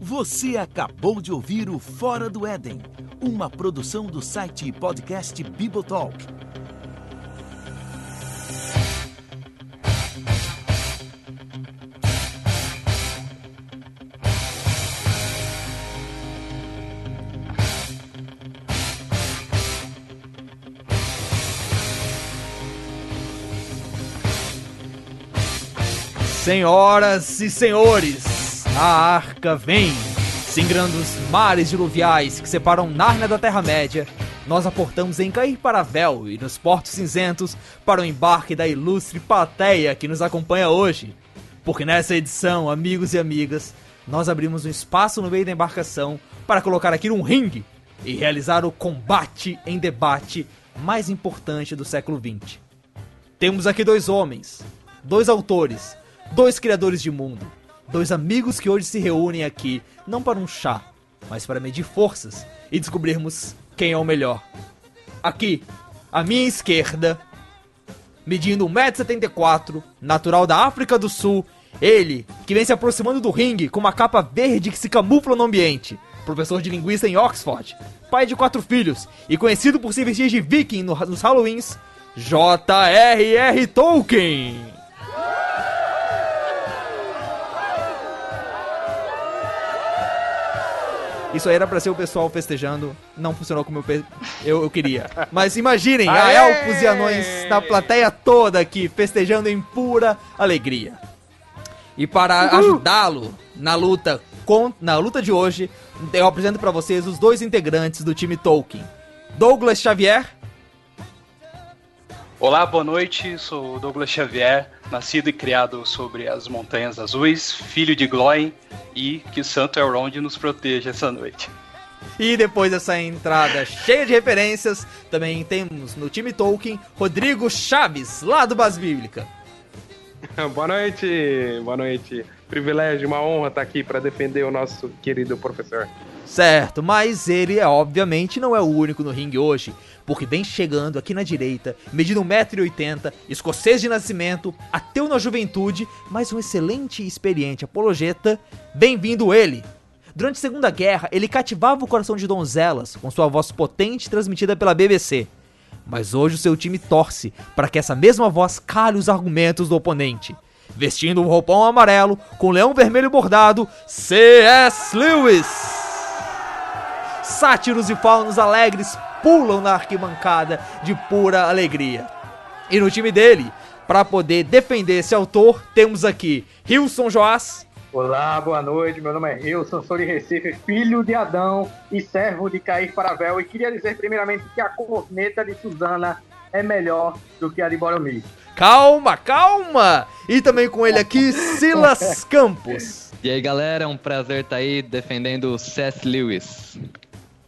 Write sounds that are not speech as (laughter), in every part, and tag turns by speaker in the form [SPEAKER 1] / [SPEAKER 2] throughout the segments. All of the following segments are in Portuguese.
[SPEAKER 1] Você acabou de ouvir o Fora do Éden, uma produção do site e podcast Bibotalk.
[SPEAKER 2] Senhoras e senhores, a arca vem, singrando os mares diluviais que separam Nárnia da Terra-média. Nós aportamos em Cair para Véu e nos Portos Cinzentos para o embarque da ilustre plateia que nos acompanha hoje. Porque nessa edição, amigos e amigas, nós abrimos um espaço no meio da embarcação para colocar aqui um ringue e realizar o combate em debate mais importante do século XX. Temos aqui dois homens, dois autores, dois criadores de mundo, dois amigos que hoje se reúnem aqui não para um chá, mas para medir forças e descobrirmos quem é o melhor. Aqui, à minha esquerda, medindo 1,74m, natural da África do Sul, ele, que vem se aproximando do ringue com uma capa verde que se camufla no ambiente, professor de linguista em Oxford, pai de quatro filhos e conhecido por se vestir de viking nos Halloweens, J.R.R. Tolkien. Isso aí era pra ser o pessoal festejando. Não funcionou como eu, eu, eu queria. Mas imaginem, a elfos e anões na plateia toda aqui, festejando em pura alegria. E para ajudá-lo na luta com, na luta de hoje, eu apresento para vocês os dois integrantes do time Tolkien. Douglas Xavier.
[SPEAKER 3] Olá, boa noite. Sou Douglas Xavier, nascido e criado sobre as Montanhas Azuis, filho de Glóin e que Santo Elrond nos proteja essa noite.
[SPEAKER 2] E depois dessa entrada cheia de referências, também temos no time Tolkien Rodrigo Chaves, lá do Base Bíblica. (laughs)
[SPEAKER 4] boa noite, boa noite. Privilégio, uma honra estar aqui para defender o nosso querido professor.
[SPEAKER 2] Certo, mas ele, é, obviamente, não é o único no ringue hoje, porque vem chegando aqui na direita, medindo 1,80m, escocês de nascimento, ateu na juventude, mas um excelente e experiente apologeta. Bem-vindo ele! Durante a Segunda Guerra, ele cativava o coração de donzelas com sua voz potente transmitida pela BBC. Mas hoje o seu time torce para que essa mesma voz cale os argumentos do oponente. Vestindo um roupão amarelo com leão vermelho bordado, C.S. Lewis! Sátiros e faunos alegres pulam na arquibancada de pura alegria. E no time dele, para poder defender esse autor, temos aqui Hilson Joás.
[SPEAKER 5] Olá, boa noite. Meu nome é Hilson, sou de Recife, filho de Adão e servo de Cair Paravel. E queria dizer primeiramente que a corneta de Suzana é melhor do que a de Boromir.
[SPEAKER 2] Calma, calma! E também com ele aqui, Silas (laughs) Campos.
[SPEAKER 6] E aí, galera, é um prazer estar aí defendendo o C.S. Lewis.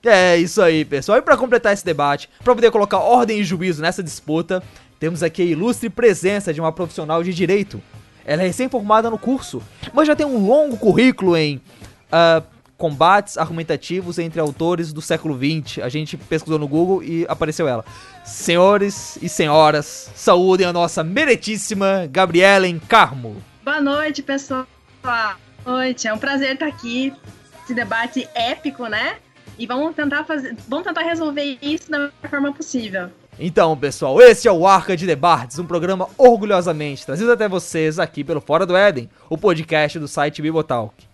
[SPEAKER 2] É, isso aí, pessoal. E para completar esse debate, para poder colocar ordem e juízo nessa disputa, temos aqui a ilustre presença de uma profissional de direito. Ela é recém-formada no curso, mas já tem um longo currículo em uh, combates argumentativos entre autores do século XX. A gente pesquisou no Google e apareceu ela. Senhores e senhoras, saúdem a nossa meritíssima Gabriela Encarmo.
[SPEAKER 7] Boa noite, pessoal. Boa noite, é um prazer estar aqui. Esse debate épico, né? E vamos tentar fazer, vamos tentar resolver isso da melhor forma possível.
[SPEAKER 2] Então, pessoal, esse é o Arca de Debates, um programa orgulhosamente trazido até vocês aqui pelo Fora do Éden, o podcast do site Bibotalk.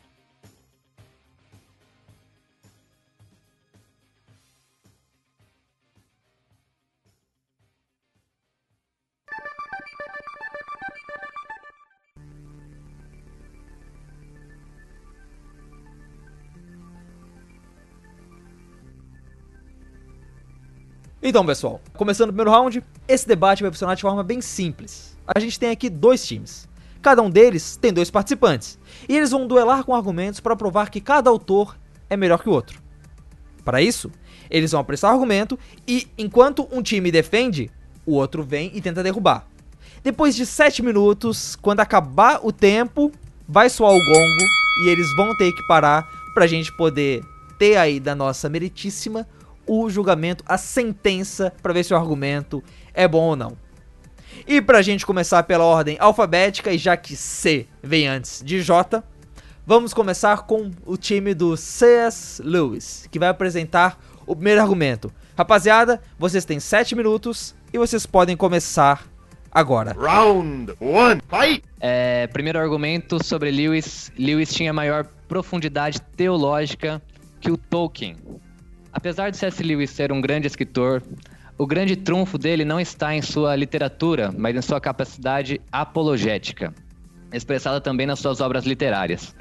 [SPEAKER 2] Então, pessoal, começando o primeiro round, esse debate vai funcionar de forma bem simples. A gente tem aqui dois times. Cada um deles tem dois participantes. E eles vão duelar com argumentos para provar que cada autor é melhor que o outro. Para isso, eles vão apressar o argumento e, enquanto um time defende, o outro vem e tenta derrubar. Depois de 7 minutos, quando acabar o tempo, vai soar o gongo e eles vão ter que parar para a gente poder ter aí da nossa meritíssima o julgamento, a sentença, para ver se o argumento é bom ou não. E pra gente começar pela ordem alfabética, e já que C vem antes de J, Vamos começar com o time do C.S. Lewis, que vai apresentar o primeiro argumento. Rapaziada, vocês têm 7 minutos e vocês podem começar agora.
[SPEAKER 8] Round 1, fight!
[SPEAKER 6] É, primeiro argumento sobre Lewis. Lewis tinha maior profundidade teológica que o Tolkien. Apesar de C.S. Lewis ser um grande escritor, o grande trunfo dele não está em sua literatura, mas em sua capacidade apologética, expressada também nas suas obras literárias.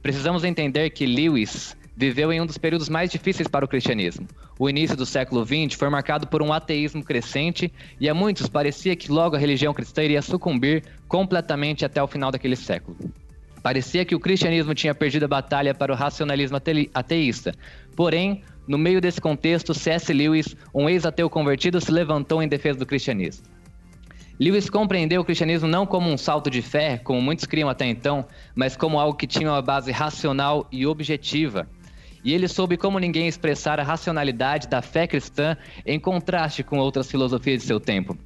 [SPEAKER 6] Precisamos entender que Lewis viveu em um dos períodos mais difíceis para o cristianismo. O início do século XX foi marcado por um ateísmo crescente e a muitos parecia que logo a religião cristã iria sucumbir completamente até o final daquele século. Parecia que o cristianismo tinha perdido a batalha para o racionalismo ateísta. Porém, no meio desse contexto, C.S. Lewis, um ex-ateu convertido, se levantou em defesa do cristianismo. Lewis compreendeu o cristianismo não como um salto de fé, como muitos criam até então, mas como algo que tinha uma base racional e objetiva. E ele soube como ninguém expressar a racionalidade da fé cristã em contraste com outras filosofias de seu tempo.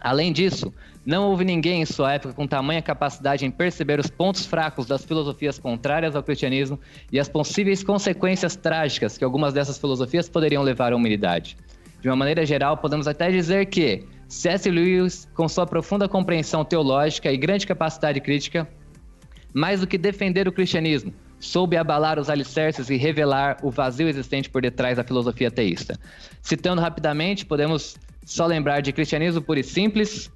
[SPEAKER 6] Além disso, não houve ninguém em sua época com tamanha capacidade em perceber os pontos fracos das filosofias contrárias ao cristianismo e as possíveis consequências trágicas que algumas dessas filosofias poderiam levar à humanidade. De uma maneira geral, podemos até dizer que C.S. Lewis, com sua profunda compreensão teológica e grande capacidade crítica, mais do que defender o cristianismo, soube abalar os alicerces e revelar o vazio existente por detrás da filosofia ateísta. Citando rapidamente, podemos só lembrar de Cristianismo Puro e Simples,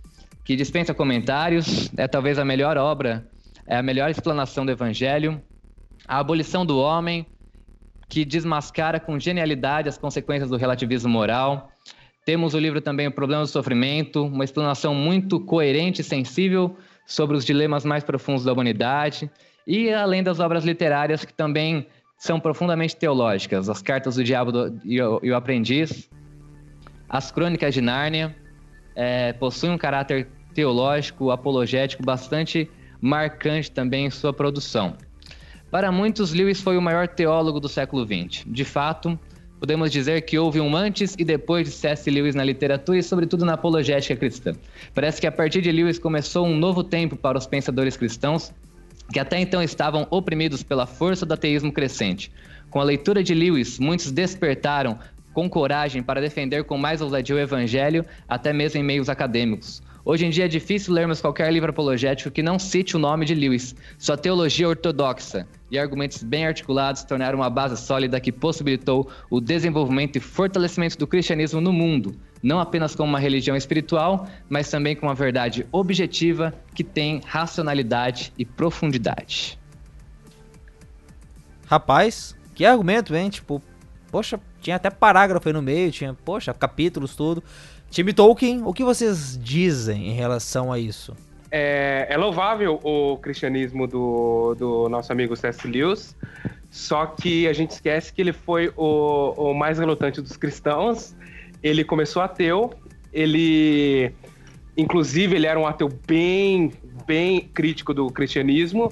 [SPEAKER 6] que dispensa comentários, é talvez a melhor obra, é a melhor explanação do Evangelho. A Abolição do Homem, que desmascara com genialidade as consequências do relativismo moral. Temos o livro também O Problema do Sofrimento, uma explanação muito coerente e sensível sobre os dilemas mais profundos da humanidade, e além das obras literárias que também são profundamente teológicas, As Cartas do Diabo e, o, Aprendiz, As Crônicas de Nárnia, é, possuem um caráter teológico, apologético bastante marcante também em sua produção. Para muitos, Lewis foi o maior teólogo do século XX. De fato, podemos dizer que houve um antes e depois de C.S. Lewis na literatura e, sobretudo, na apologética cristã. Parece que a partir de Lewis começou um novo tempo para os pensadores cristãos que até então estavam oprimidos pela força do ateísmo crescente. Com a leitura de Lewis, muitos despertaram com coragem para defender com mais ousadia o evangelho, até mesmo em meios acadêmicos. Hoje em dia é difícil lermos qualquer livro apologético que não cite o nome de Lewis. Sua teologia ortodoxa e argumentos bem articulados tornaram uma base sólida que possibilitou o desenvolvimento e fortalecimento do cristianismo no mundo, não apenas como uma religião espiritual, mas também como uma verdade objetiva que tem racionalidade e profundidade.
[SPEAKER 2] Rapaz, que argumento, hein? Tipo, poxa, tinha até parágrafo aí no meio, tinha, poxa, capítulos, tudo. Time Tolkien, o que vocês dizem em relação a isso?
[SPEAKER 4] É, é louvável o cristianismo do, do nosso amigo C.S. Lewis, só que a gente esquece que ele foi o, o mais relutante dos cristãos. Ele começou ateu, ele inclusive ele era um ateu bem bem crítico do cristianismo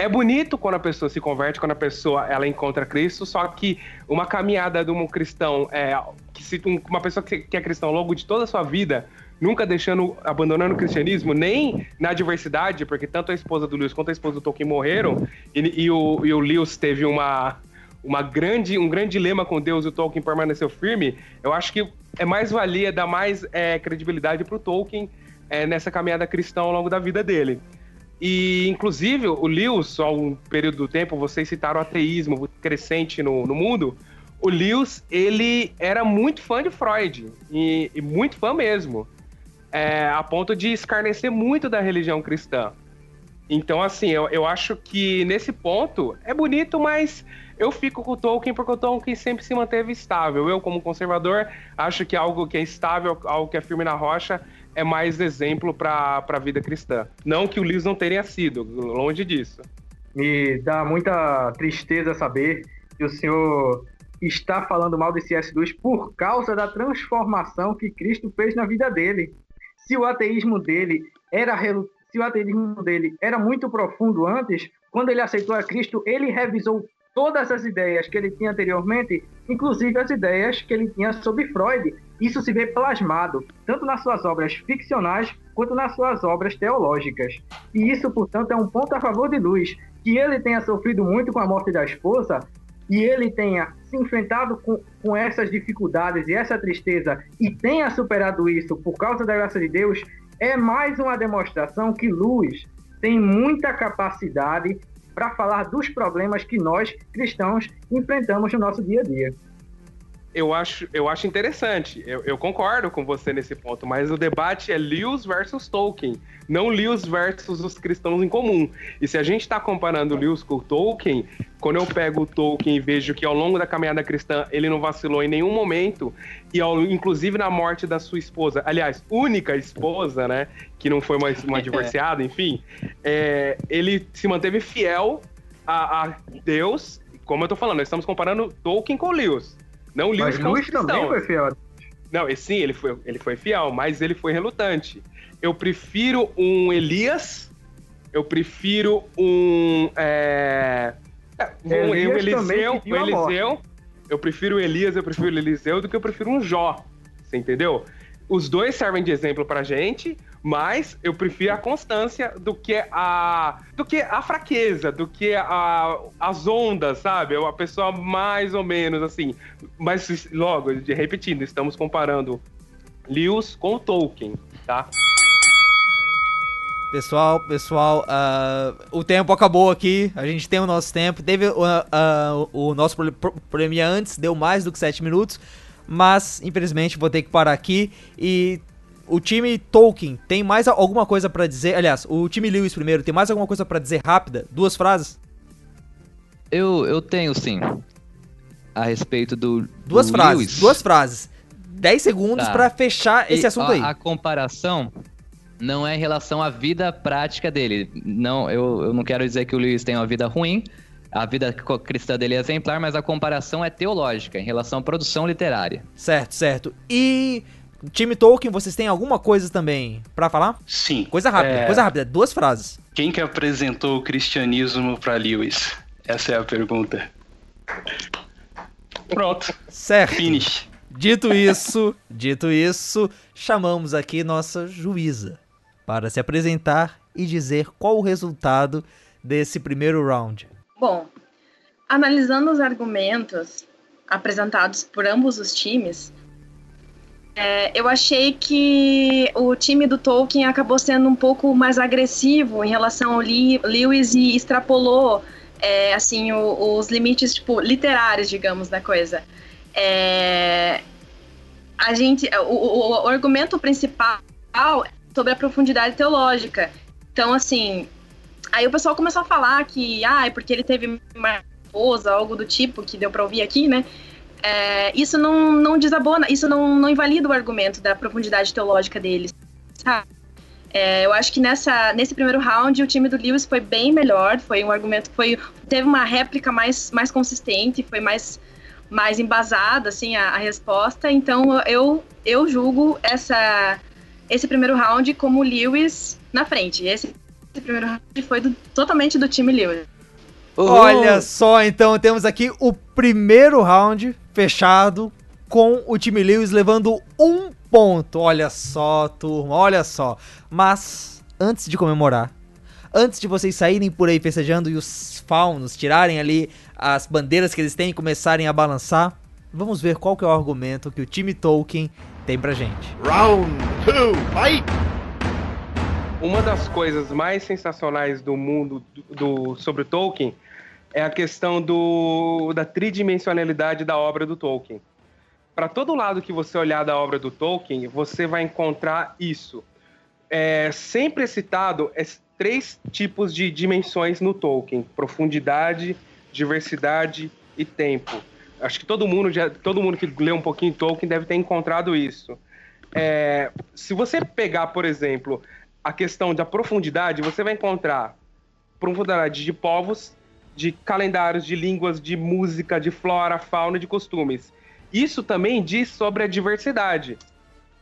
[SPEAKER 4] é bonito quando a pessoa se converte, quando a pessoa ela encontra Cristo, só que uma caminhada de um cristão, é, que se, uma pessoa que, que é cristão ao longo de toda a sua vida, nunca deixando, abandonando o cristianismo, nem na diversidade, porque tanto a esposa do Lewis quanto a esposa do Tolkien morreram, e, e, o, e o Lewis teve uma, uma grande, um grande dilema com Deus e o Tolkien permaneceu firme, eu acho que é mais valia, dar mais é, credibilidade para o Tolkien é, nessa caminhada cristã ao longo da vida dele. E, inclusive, o Lewis, há um período do tempo, vocês citaram o ateísmo crescente no, no mundo. O Lewis, ele era muito fã de Freud, e, e muito fã mesmo, é, a ponto de escarnecer muito da religião cristã. Então, assim, eu, eu acho que nesse ponto é bonito, mas eu fico com o Tolkien porque o Tolkien sempre se manteve estável. Eu, como conservador, acho que algo que é estável, algo que é firme na rocha, é mais exemplo para a vida cristã. Não que o Lewis não tenha sido, longe disso.
[SPEAKER 5] Me dá muita tristeza saber que o senhor está falando mal de C.S. Lewis por causa da transformação que Cristo fez na vida dele. Se o ateísmo dele era se o ateísmo dele era muito profundo antes, quando ele aceitou a Cristo, ele revisou todas as ideias que ele tinha anteriormente, inclusive as ideias que ele tinha sobre Freud. Isso se vê plasmado tanto nas suas obras ficcionais quanto nas suas obras teológicas. E isso, portanto, é um ponto a favor de Luz. que ele tenha sofrido muito com a morte da esposa e ele tenha se enfrentado com, com essas dificuldades e essa tristeza e tenha superado isso por causa da graça de Deus, é mais uma demonstração que Luz tem muita capacidade para falar dos problemas que nós cristãos enfrentamos no nosso dia a dia
[SPEAKER 4] eu acho, eu acho interessante. Eu, eu, concordo com você nesse ponto, mas o debate é Lewis versus Tolkien, não Lewis versus os cristãos em comum. E se a gente está comparando Lewis com Tolkien, quando eu pego o Tolkien e vejo que ao longo da caminhada cristã ele não vacilou em nenhum momento, e ao, inclusive na morte da sua esposa, aliás, única esposa, né, que não foi uma, uma (laughs) divorciada, enfim, é, ele se manteve fiel a, a Deus. Como eu tô falando, nós estamos comparando Tolkien com Lewis. Não Lewis
[SPEAKER 5] Mas Lewis também foi fiel.
[SPEAKER 4] Não, sim, ele foi, ele foi fiel, mas ele foi relutante. Eu prefiro um Elias, eu prefiro um. É, é um, Elias um Eliseu, um Eliseu. Eu prefiro o Elias, eu prefiro o Eliseu do que eu prefiro um Jó. Você entendeu? Os dois servem de exemplo pra gente, mas eu prefiro a constância do que a do que a fraqueza, do que a, as ondas, sabe? A pessoa mais ou menos assim. Mas logo, repetindo, estamos comparando Lewis com Tolkien, tá?
[SPEAKER 2] Pessoal, pessoal, uh, o tempo acabou aqui. A gente tem o nosso tempo. Teve uh, uh, o nosso probleminha antes, deu mais do que 7 minutos. Mas, infelizmente, vou ter que parar aqui. E o time Tolkien tem mais alguma coisa para dizer? Aliás, o time Lewis primeiro tem mais alguma coisa para dizer rápida? Duas frases?
[SPEAKER 6] Eu, eu tenho sim. A respeito do.
[SPEAKER 2] Duas
[SPEAKER 6] do
[SPEAKER 2] frases.
[SPEAKER 6] Lewis.
[SPEAKER 2] Duas frases. Dez segundos tá. para fechar esse
[SPEAKER 6] e,
[SPEAKER 2] assunto
[SPEAKER 6] a,
[SPEAKER 2] aí.
[SPEAKER 6] A comparação não é em relação à vida prática dele. Não, eu, eu não quero dizer que o Lewis tem uma vida ruim. A vida cristã dele é exemplar, mas a comparação é teológica em relação à produção literária.
[SPEAKER 2] Certo, certo. E Time Tolkien, vocês têm alguma coisa também para falar?
[SPEAKER 3] Sim.
[SPEAKER 2] Coisa rápida, é... coisa rápida, duas frases.
[SPEAKER 3] Quem que apresentou o cristianismo para Lewis? Essa é a pergunta. Pronto.
[SPEAKER 2] Certo.
[SPEAKER 3] Finish.
[SPEAKER 2] Dito isso, dito isso, chamamos aqui nossa juíza para se apresentar e dizer qual o resultado desse primeiro round.
[SPEAKER 7] Bom, analisando os argumentos apresentados por ambos os times, é, eu achei que o time do Tolkien acabou sendo um pouco mais agressivo em relação ao Lewis e extrapolou é, assim o, os limites tipo literários, digamos, da coisa. É, a gente, o, o, o, argumento principal é sobre a profundidade teológica. Então, assim, aí o pessoal começou a falar que, ah, é porque ele teve uma esposa, algo do tipo que deu para ouvir aqui, né? é, isso não, não desabona, isso não, não invalida o argumento da profundidade teológica deles, sabe? É, eu acho que nessa, nesse primeiro round o time do Lewis foi bem melhor, foi um argumento que foi, teve uma réplica mais, mais consistente, foi mais, mais embasada assim, a, a resposta, então eu, eu julgo essa, esse primeiro round como Lewis na frente. Esse, esse primeiro round foi do, totalmente do time Lewis.
[SPEAKER 2] Olha só, então temos aqui o primeiro round fechado com o time Lewis levando um ponto. Olha só, turma, olha só. Mas antes de comemorar, antes de vocês saírem por aí festejando e os faunos tirarem ali as bandeiras que eles têm e começarem a balançar, vamos ver qual que é o argumento que o time Tolkien tem pra gente.
[SPEAKER 8] Round 2, fight!
[SPEAKER 4] Uma das coisas mais sensacionais do mundo do, do, sobre Tolkien é a questão do, da tridimensionalidade da obra do Tolkien. Para todo lado que você olhar da obra do Tolkien, você vai encontrar isso. É sempre citado é, três tipos de dimensões no Tolkien: profundidade, diversidade e tempo. Acho que todo mundo, já, todo mundo que lê um pouquinho Tolkien deve ter encontrado isso. É, se você pegar, por exemplo, a questão da profundidade, você vai encontrar profundidade de povos, de calendários, de línguas, de música, de flora, fauna e de costumes. Isso também diz sobre a diversidade.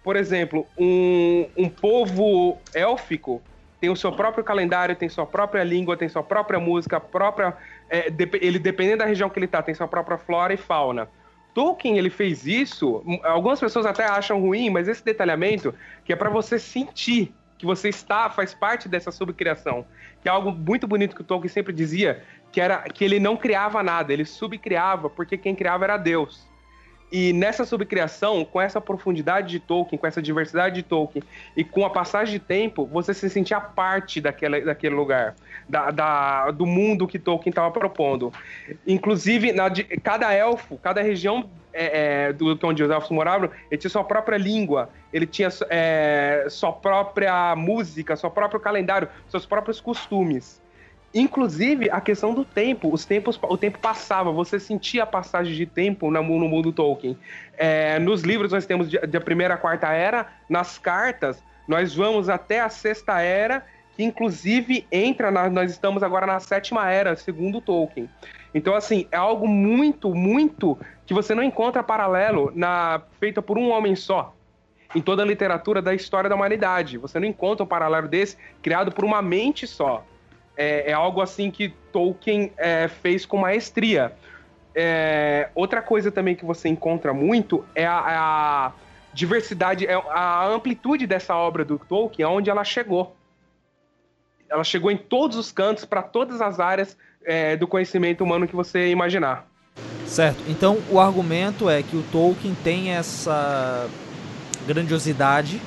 [SPEAKER 4] Por exemplo, um, um povo élfico tem o seu próprio calendário, tem sua própria língua, tem sua própria música, própria. É, ele, dependendo da região que ele está, tem sua própria flora e fauna. Tolkien ele fez isso. Algumas pessoas até acham ruim, mas esse detalhamento que é para você sentir que você está, faz parte dessa subcriação. Que é algo muito bonito que o Tolkien sempre dizia, que era que ele não criava nada, ele subcriava, porque quem criava era Deus. E nessa subcriação, com essa profundidade de Tolkien, com essa diversidade de Tolkien, e com a passagem de tempo, você se sentia parte daquele, daquele lugar, da, da do mundo que Tolkien estava propondo. Inclusive, na, cada elfo, cada região é, é, do onde os elfos moravam, ele tinha sua própria língua, ele tinha é, sua própria música, seu próprio calendário, seus próprios costumes. Inclusive, a questão do tempo, os tempos, o tempo passava, você sentia a passagem de tempo no, mundo Tolkien. É, nos livros nós temos de primeira a quarta era, nas cartas nós vamos até a sexta era, que inclusive entra, na, nós estamos agora na sétima era, segundo Tolkien. Então, assim, é algo muito, muito que você não encontra paralelo na feita por um homem só. Em toda a literatura da história da humanidade. Você não encontra um paralelo desse criado por uma mente só é, é algo assim que Tolkien é, fez com maestria. É, outra coisa também que você encontra muito é a, a diversidade, é a amplitude dessa obra do Tolkien, aonde ela chegou. Ela chegou em todos os cantos, para todas as áreas é, do conhecimento humano que você imaginar.
[SPEAKER 2] Certo. Então o argumento é que o Tolkien tem essa grandiosidade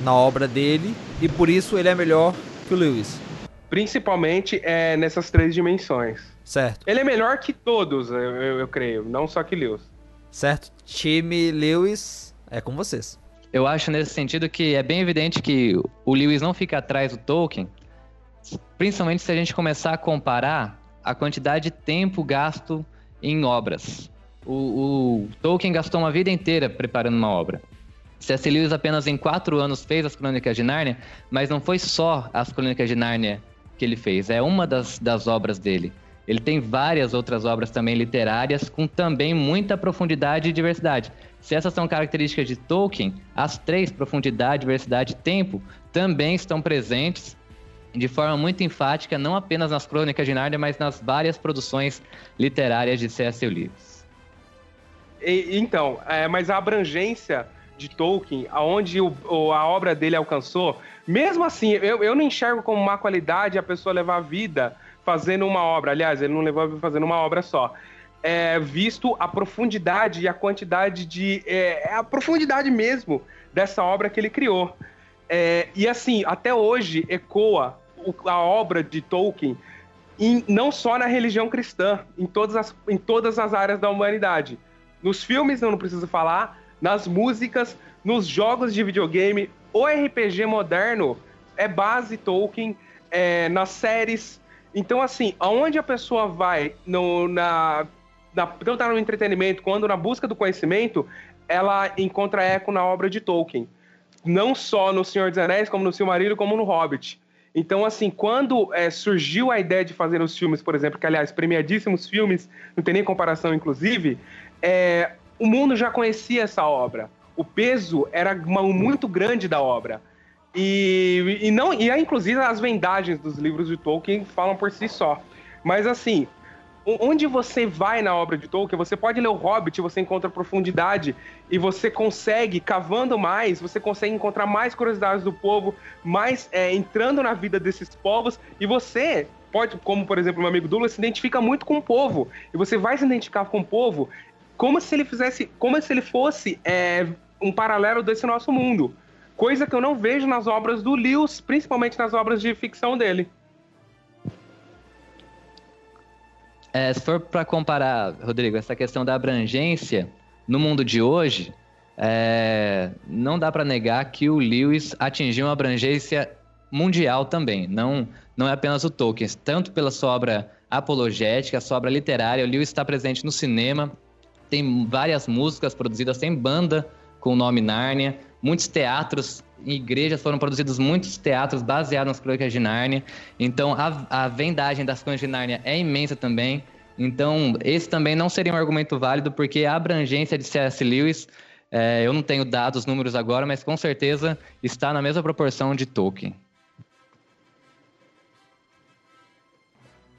[SPEAKER 2] na obra dele e por isso ele é melhor que o Lewis.
[SPEAKER 4] Principalmente é, nessas três dimensões.
[SPEAKER 2] Certo.
[SPEAKER 4] Ele é melhor que todos, eu, eu, eu creio, não só que Lewis.
[SPEAKER 2] Certo. Time Lewis é com vocês.
[SPEAKER 6] Eu acho nesse sentido que é bem evidente que o Lewis não fica atrás do Tolkien, principalmente se a gente começar a comparar a quantidade de tempo gasto em obras. O, o Tolkien gastou uma vida inteira preparando uma obra. C.S. Lewis apenas em quatro anos fez as Crônicas de Nárnia, mas não foi só as Crônicas de Nárnia que ele fez, é uma das, das obras dele. Ele tem várias outras obras também literárias com também muita profundidade e diversidade. Se essas são características de Tolkien, as três, profundidade, diversidade e tempo, também estão presentes de forma muito enfática, não apenas nas Crônicas de Nárnia, mas nas várias produções literárias de C.S. Lewis.
[SPEAKER 4] E, então, é, mas a abrangência de Tolkien, aonde o, a obra dele alcançou, mesmo assim, eu, eu não enxergo como má qualidade a pessoa levar a vida fazendo uma obra. Aliás, ele não levou a vida fazendo uma obra só. É, visto a profundidade e a quantidade de. É, é a profundidade mesmo dessa obra que ele criou. É, e assim, até hoje ecoa a obra de Tolkien em, não só na religião cristã, em todas, as, em todas as áreas da humanidade. Nos filmes, eu não preciso falar, nas músicas, nos jogos de videogame. O RPG moderno é base Tolkien, é, nas séries. Então, assim, aonde a pessoa vai no, na, na, tanto no entretenimento quanto na busca do conhecimento, ela encontra eco na obra de Tolkien. Não só no Senhor dos Anéis, como no Silmarillion, como no Hobbit. Então, assim, quando é, surgiu a ideia de fazer os filmes, por exemplo, que, aliás, premiadíssimos filmes, não tem nem comparação, inclusive, é, o mundo já conhecia essa obra. O peso era muito grande da obra. E, e não e inclusive as vendagens dos livros de Tolkien falam por si só. Mas assim, onde você vai na obra de Tolkien, você pode ler o Hobbit, você encontra profundidade e você consegue, cavando mais, você consegue encontrar mais curiosidades do povo, mais é, entrando na vida desses povos e você pode, como por exemplo meu amigo Douglas, se identifica muito com o povo e você vai se identificar com o povo como se ele fizesse, como se ele fosse é, um paralelo desse nosso mundo. Coisa que eu não vejo nas obras do Lewis, principalmente nas obras de ficção dele.
[SPEAKER 6] É, se for para comparar, Rodrigo, essa questão da abrangência no mundo de hoje, é, não dá para negar que o Lewis atingiu uma abrangência mundial também. Não, não é apenas o Tolkien, tanto pela sua obra apologética, sua obra literária. O Lewis está presente no cinema, tem várias músicas produzidas, tem banda com o nome Nárnia, muitos teatros igrejas foram produzidos muitos teatros baseados nas crônicas de Nárnia. Então a, a vendagem das crônicas de Nárnia é imensa também. Então esse também não seria um argumento válido porque a abrangência de C.S. Lewis, é, eu não tenho dados, números agora, mas com certeza está na mesma proporção de Tolkien.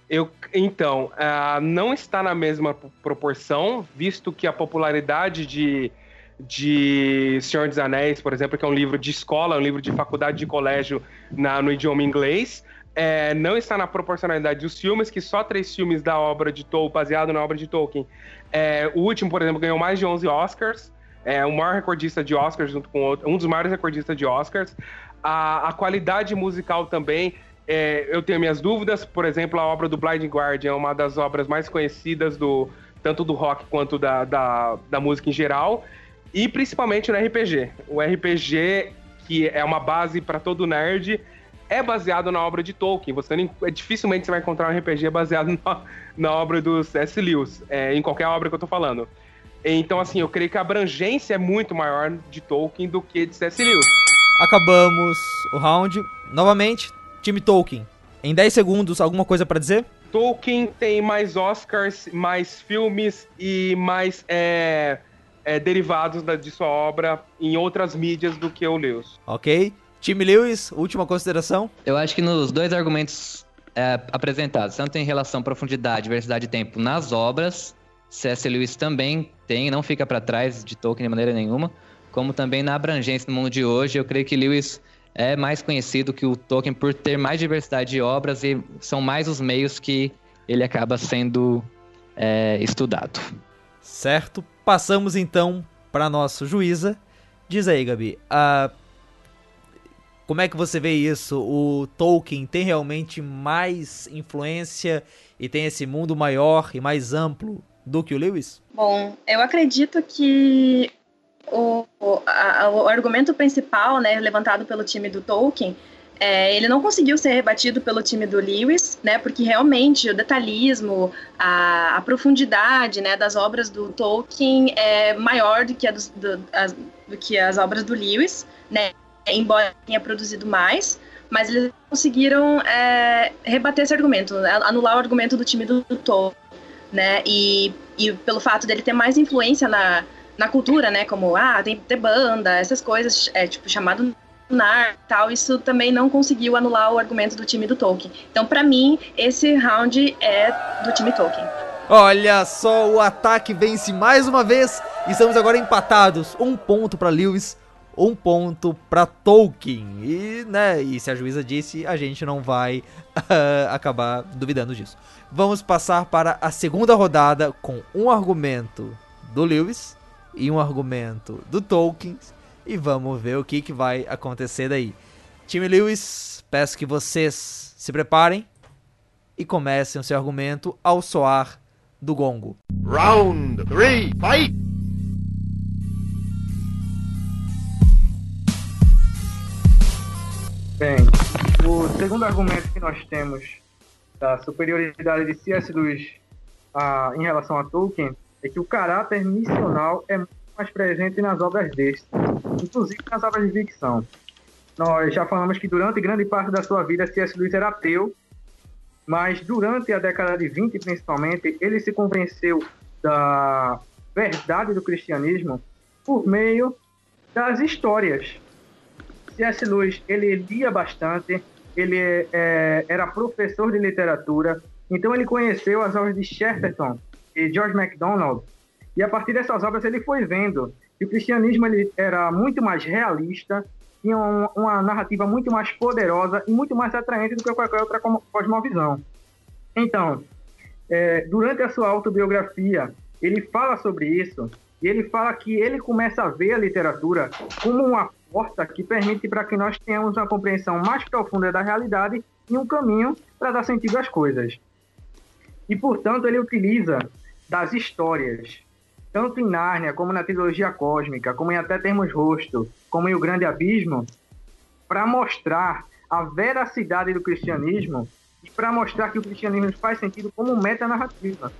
[SPEAKER 4] Eu, então, uh, não está na mesma proporção, visto que a popularidade de, de Senhor dos Anéis, por exemplo, que é um livro de escola, um livro de faculdade de colégio na, no idioma inglês. É, não está na proporcionalidade dos filmes, que só três filmes da obra de Tolkien, baseado na obra de Tolkien. É, o último, por exemplo, ganhou mais de 11 Oscars. É o maior recordista de Oscars, junto com outro, um dos maiores recordistas de Oscars. A, a qualidade musical também. É, eu tenho minhas dúvidas, por exemplo, a obra do Blind Guardian é uma das obras mais conhecidas do tanto do rock quanto da, da, da música em geral, e principalmente no RPG. O RPG, que é uma base para todo nerd, é baseado na obra de Tolkien. Você nem, é, dificilmente você vai encontrar um RPG baseado (laughs) na, na obra do C.S. Lewis, é, em qualquer obra que eu tô falando. Então, assim, eu creio que a abrangência é muito maior de Tolkien do que de C.S. Lewis.
[SPEAKER 2] Acabamos o round. Novamente, time Tolkien. Em 10 segundos, alguma coisa para dizer?
[SPEAKER 4] Tolkien tem mais Oscars, mais filmes e mais é, é, derivados da, de sua obra em outras mídias do que o Lewis.
[SPEAKER 2] Ok. Time Lewis, última consideração?
[SPEAKER 6] Eu acho que nos dois argumentos é, apresentados, tanto em relação à profundidade, diversidade de tempo nas obras, C.S. Lewis também tem, não fica para trás de Tolkien de maneira nenhuma, como também na abrangência no mundo de hoje. Eu creio que Lewis é mais conhecido que o Tolkien por ter mais diversidade de obras e são mais os meios que ele acaba sendo é, estudado.
[SPEAKER 2] Certo. Passamos então para nossa juíza. Diz aí, Gabi, uh, como é que você vê isso? O Tolkien tem realmente mais influência e tem esse mundo maior e mais amplo do que o Lewis?
[SPEAKER 7] Bom, eu acredito que o, a, o argumento principal, né, levantado pelo time do Tolkien, é, ele não conseguiu ser rebatido pelo time do Lewis, né, porque realmente o detalhismo, a, a profundidade, né, das obras do Tolkien é maior do que, do, as, do que as obras do Lewis, né, embora tenha produzido mais, mas eles conseguiram é, rebater esse argumento, anular o argumento do time do, do Tolkien, né, e, e pelo fato dele ter mais influência na, na cultura, né, como, ah, tem ter banda, essas coisas, é, tipo, chamado nar tal, isso também não conseguiu anular o argumento do time do Tolkien. Então, para mim, esse round é do time Tolkien.
[SPEAKER 2] Olha só, o ataque vence mais uma vez. Estamos agora empatados. Um ponto para Lewis, um ponto para Tolkien. E, né, e se a juíza disse, a gente não vai uh, (laughs) acabar duvidando disso. Vamos passar para a segunda rodada com um argumento do Lewis e um argumento do Tolkien. E vamos ver o que, que vai acontecer daí. Time Lewis, peço que vocês se preparem e comecem o seu argumento ao soar do gongo.
[SPEAKER 8] Round 3, fight!
[SPEAKER 5] Bem, o segundo argumento que nós temos da superioridade de C.S. Lewis ah, em relação a Tolkien é que o caráter missional é muito mais presente nas obras deste, inclusive nas obras de ficção. Nós já falamos que durante grande parte da sua vida C.S. Lewis era ateu, mas durante a década de 20 principalmente, ele se convenceu da verdade do cristianismo por meio das histórias. C.S. Lewis, ele lia bastante, ele é, era professor de literatura, então ele conheceu as obras de Chesterton, e George MacDonald. E a partir dessas obras ele foi vendo que o cristianismo ele era muito mais realista, tinha uma, narrativa muito mais poderosa e muito mais atraente do que qualquer outra cosmovisão. Então, é, durante a sua autobiografia, ele fala sobre isso e ele fala que ele começa a ver a literatura como uma porta que permite para que nós tenhamos uma compreensão mais profunda da realidade e um caminho para dar sentido às coisas. E, portanto, ele utiliza das histórias, tanto em Nárnia, como na trilogia cósmica, como em Até Termos Rosto, como em O Grande Abismo, para mostrar a veracidade do cristianismo e para mostrar que o cristianismo faz sentido como metanarrativa.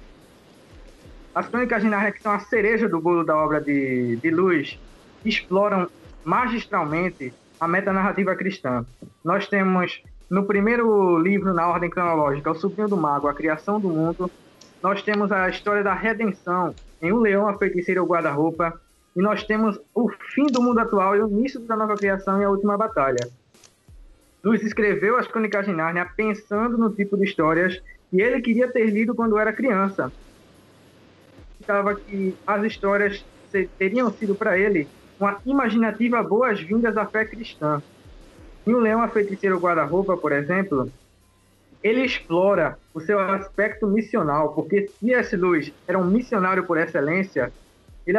[SPEAKER 5] As crônicas de Nárnia, que são a cereja do bolo da obra de, de Luz, exploram magistralmente a metanarrativa cristã. Nós temos no primeiro livro na ordem cronológica, O Sobrinho do Mago, A Criação do Mundo, nós temos a história da redenção em Um Leão, a Feiticeira e o Guarda-Roupa, e nós temos o fim do mundo atual e o início da nova criação e a última batalha. Luz escreveu as Crônicas de Nárnia pensando no tipo de histórias que ele queria ter lido quando era criança. Estava que as histórias teriam sido para ele uma imaginativa boas-vindas à fé cristã. Em O Leão a Feiticeiro Guarda-Roupa, por exemplo, ele explora o seu aspecto missional, porque C.S. Lewis era um missionário por excelência, ele,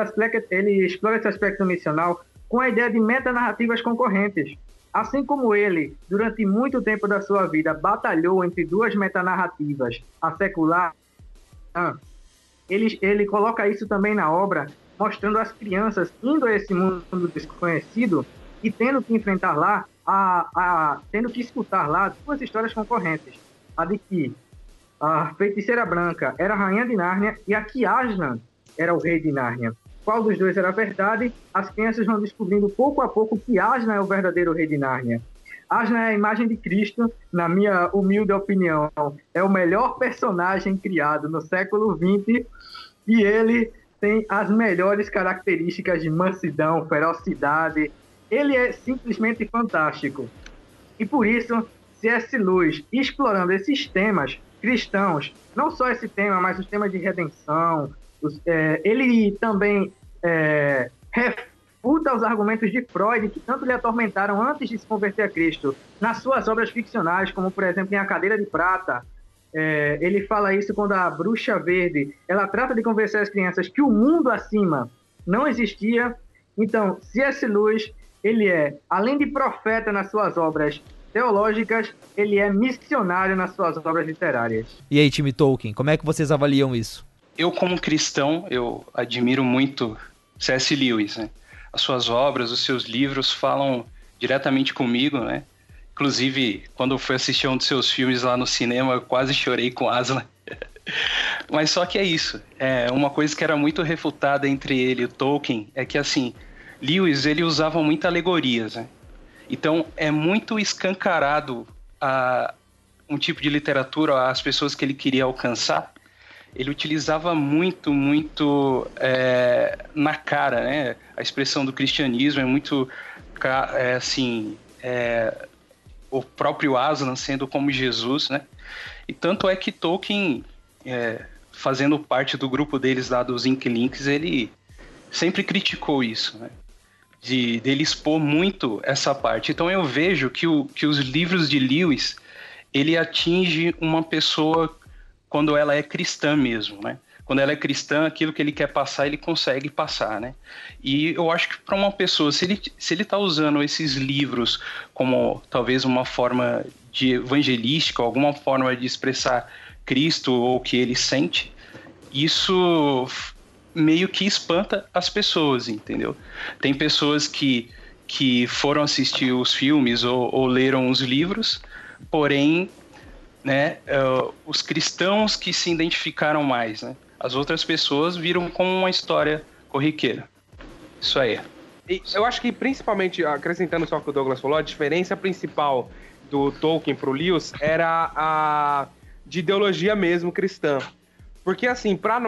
[SPEAKER 5] ele explora esse aspecto missional com a ideia de metanarrativas concorrentes. Assim como ele, durante muito tempo da sua vida, batalhou entre duas metanarrativas, a secular, ele, ele coloca isso também na obra, mostrando as crianças indo a esse mundo desconhecido e tendo que enfrentar lá, a, a, tendo que escutar lá duas histórias concorrentes. A de que a feiticeira branca era a rainha de Nárnia e a que Aslan era o rei de Nárnia qual dos dois era a verdade, as crianças vão descobrindo pouco a pouco que Asna é o verdadeiro rei de Nárnia. Asna é a imagem de Cristo, na minha humilde opinião, é o melhor personagem criado no século XX e ele tem as melhores características de mansidão, ferocidade. Ele é simplesmente fantástico. E por isso, C.S. Lewis, explorando esses temas cristãos, não só esse tema, mas os temas de redenção, os, é, ele também é, refuta os argumentos de Freud que tanto lhe atormentaram antes de se converter a Cristo nas suas obras ficcionais, como por exemplo em A Cadeira de Prata. É, ele fala isso quando a Bruxa Verde ela trata de convencer as crianças que o mundo acima não existia. Então, C.S. Lewis ele é, além de profeta nas suas obras teológicas, ele é missionário nas suas obras literárias.
[SPEAKER 2] E aí, time Tolkien, como é que vocês avaliam isso?
[SPEAKER 3] Eu, como cristão, eu admiro muito C.S. Lewis, né? As suas obras, os seus livros falam diretamente comigo, né? Inclusive, quando eu fui assistir um dos seus filmes lá no cinema, eu quase chorei com Aslan. (laughs) Mas só que é isso. É uma coisa que era muito refutada entre ele e o Tolkien é que assim, Lewis ele usava muitas alegorias, né? Então é muito escancarado a um tipo de literatura às pessoas que ele queria alcançar ele utilizava muito, muito é, na cara, né? A expressão do cristianismo é muito, é, assim, é, o próprio Aslan sendo como Jesus, né? E tanto é que Tolkien, é, fazendo parte do grupo deles lá dos Inklings, ele sempre criticou isso, né? De dele expor muito essa parte. Então eu vejo que, o, que os livros de Lewis ele atinge uma pessoa quando ela é cristã mesmo, né? Quando ela é cristã, aquilo que ele quer passar, ele consegue passar, né? E eu acho que para uma pessoa, se ele se ele está usando esses livros como talvez uma forma de evangelística, alguma forma de expressar Cristo ou o que ele sente, isso meio que espanta as pessoas, entendeu? Tem pessoas que, que foram assistir os filmes ou, ou leram os livros, porém né, uh, os cristãos que se identificaram mais, né? As outras pessoas viram como uma história corriqueira. Isso aí.
[SPEAKER 4] E eu acho que principalmente, acrescentando só o que o Douglas falou, a diferença principal do Tolkien pro Lewis era a de ideologia mesmo cristã. Porque assim, para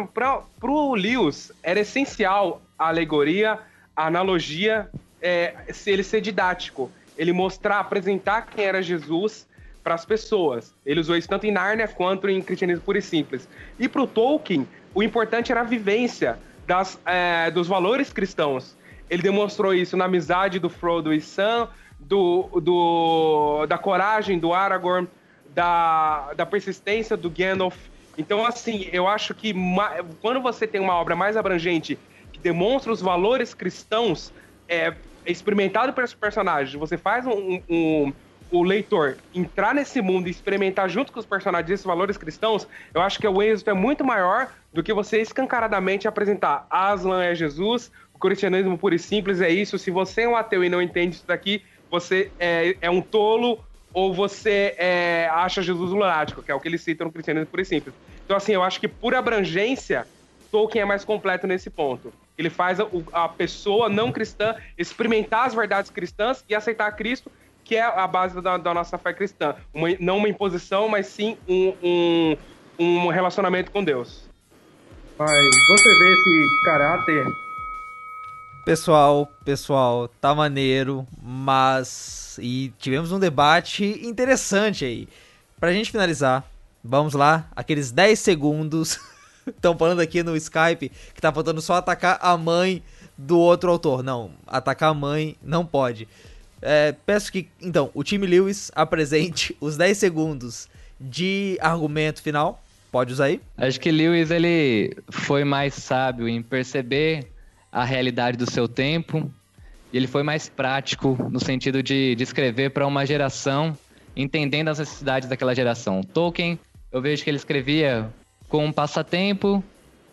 [SPEAKER 4] pro Lewis era essencial a alegoria, a analogia, é, ele ser didático. Ele mostrar, apresentar quem era Jesus para as pessoas. Ele usou isso tanto em Nárnia quanto em Cristianismo Puro e Simples. E para o Tolkien, o importante era a vivência das, é, dos valores cristãos. Ele demonstrou isso na amizade do Frodo e Sam, do, do, da coragem do Aragorn, da, da persistência do Gandalf. Então, assim, eu acho que quando você tem uma obra mais abrangente que demonstra os valores cristãos, é, experimentado pelos personagens, você faz um, um o leitor entrar nesse mundo e experimentar junto com os personagens esses valores cristãos, eu acho que o êxito é muito maior do que você escancaradamente apresentar Aslan é Jesus, o cristianismo puro e simples é isso. Se você é um ateu e não entende isso daqui, você é, é um tolo ou você é, acha Jesus lunático, que é o que ele cita no cristianismo puro e simples. Então, assim, eu acho que por abrangência, Tolkien é mais completo nesse ponto. Ele faz a, a pessoa não cristã experimentar as verdades cristãs e aceitar Cristo que é a base da, da nossa fé cristã. Uma, não uma imposição, mas sim um, um, um relacionamento com Deus.
[SPEAKER 5] Mas você vê esse caráter.
[SPEAKER 2] Pessoal, pessoal, tá maneiro, mas. E tivemos um debate interessante aí. Pra gente finalizar, vamos lá, aqueles 10 segundos (laughs) Estão falando aqui no Skype que tá faltando só atacar a mãe do outro autor. Não, atacar a mãe não pode. É, peço que, então, o time Lewis apresente (laughs) os 10 segundos de argumento final. Pode usar aí?
[SPEAKER 6] Acho que Lewis ele foi mais sábio em perceber a realidade do seu tempo e ele foi mais prático no sentido de, de escrever para uma geração entendendo as necessidades daquela geração. Tolkien, eu vejo que ele escrevia com um passatempo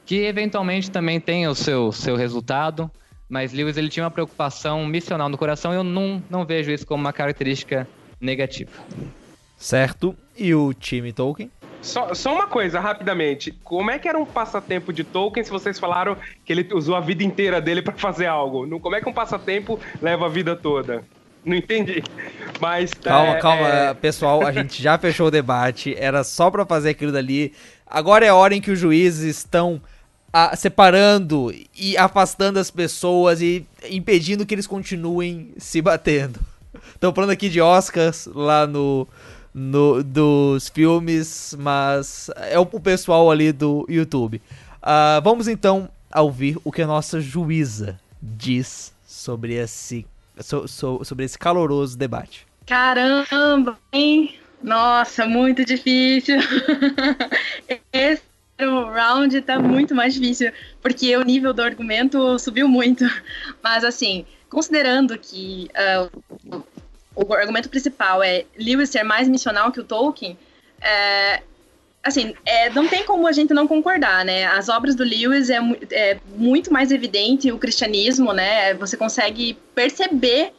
[SPEAKER 6] que eventualmente também tem o seu, seu resultado, mas Lewis ele tinha uma preocupação missional no coração e eu não, não vejo isso como uma característica negativa.
[SPEAKER 2] Certo. E o time Tolkien?
[SPEAKER 4] Só, só uma coisa, rapidamente. Como é que era um passatempo de Tolkien se vocês falaram que ele usou a vida inteira dele para fazer algo? Como é que um passatempo leva a vida toda? Não entendi. Mas.
[SPEAKER 2] Calma,
[SPEAKER 4] é,
[SPEAKER 2] calma,
[SPEAKER 4] é...
[SPEAKER 2] pessoal. A gente já fechou o debate. Era só para fazer aquilo dali. Agora é a hora em que os juízes estão a, separando e afastando as pessoas e impedindo que eles continuem se batendo. Estão falando aqui de Oscars lá no, no dos filmes, mas é o, pessoal ali do YouTube. Uh, vamos então ouvir o que a nossa juíza diz sobre esse, so, so, sobre esse caloroso debate.
[SPEAKER 7] Caramba, hein? Nossa, muito difícil. (laughs) Esse round tá muito mais difícil, porque o nível do argumento subiu muito. Mas, assim, considerando que uh, o argumento principal é Lewis ser mais missional que o Tolkien, é, assim, é, não tem como a gente não concordar, né? As obras do Lewis é, é, muito mais evidente o cristianismo, né? Você consegue perceber